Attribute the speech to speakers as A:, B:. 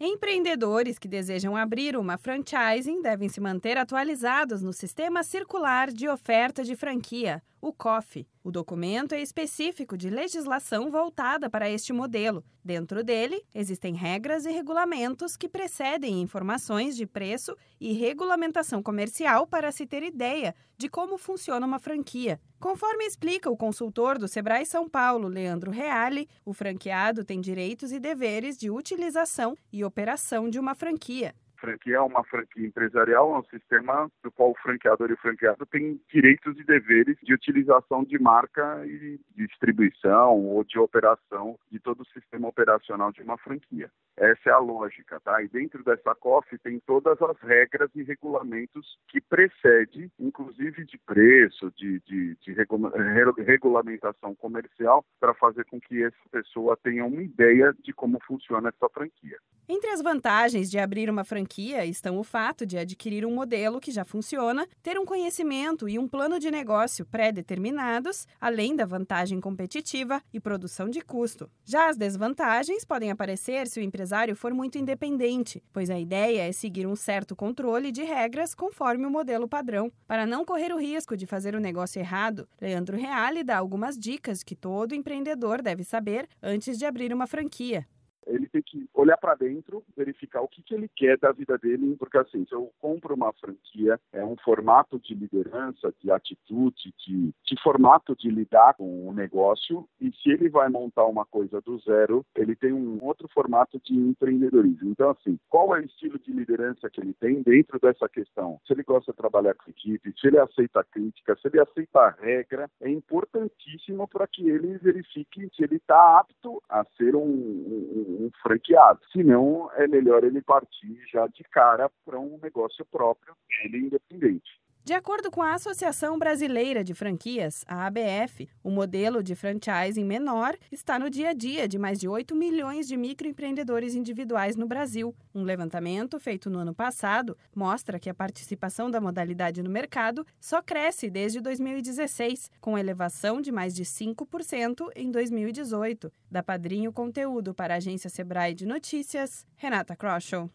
A: Empreendedores que desejam abrir uma franchising devem se manter atualizados no Sistema Circular de Oferta de Franquia, o COF. O documento é específico de legislação voltada para este modelo. Dentro dele, existem regras e regulamentos que precedem informações de preço e regulamentação comercial para se ter ideia de como funciona uma franquia. Conforme explica o consultor do Sebrae São Paulo, Leandro Reale, o franqueado tem direitos e deveres de utilização e operação de uma franquia
B: franquia é uma franquia empresarial, é um sistema do qual o franqueador e o franqueado têm direitos e deveres de utilização de marca e distribuição ou de operação de todo o sistema operacional de uma franquia. Essa é a lógica, tá? E dentro dessa COF tem todas as regras e regulamentos que precede, inclusive de preço, de, de, de regulamentação comercial, para fazer com que essa pessoa tenha uma ideia de como funciona essa franquia.
A: Entre as vantagens de abrir uma franquia estão o fato de adquirir um modelo que já funciona, ter um conhecimento e um plano de negócio pré-determinados, além da vantagem competitiva e produção de custo. Já as desvantagens podem aparecer se o empresário for muito independente, pois a ideia é seguir um certo controle de regras conforme o modelo padrão. Para não correr o risco de fazer o negócio errado, Leandro Reale dá algumas dicas que todo empreendedor deve saber antes de abrir uma franquia
B: ele tem que olhar para dentro, verificar o que, que ele quer da vida dele, porque assim, se eu compro uma franquia, é um formato de liderança, de atitude, de, de formato de lidar com o negócio, e se ele vai montar uma coisa do zero, ele tem um outro formato de empreendedorismo. Então, assim, qual é o estilo de liderança que ele tem dentro dessa questão? Se ele gosta de trabalhar com equipe, se ele aceita crítica, se ele aceita a regra, é importantíssimo para que ele verifique se ele está apto a ser um um franqueado. Senão, é melhor ele partir já de cara para um negócio próprio, ele independente.
A: De acordo com a Associação Brasileira de Franquias, a ABF, o modelo de franchising menor está no dia a dia de mais de 8 milhões de microempreendedores individuais no Brasil. Um levantamento feito no ano passado mostra que a participação da modalidade no mercado só cresce desde 2016, com elevação de mais de 5% em 2018. Da Padrinho Conteúdo para a agência Sebrae de Notícias, Renata Kroschel.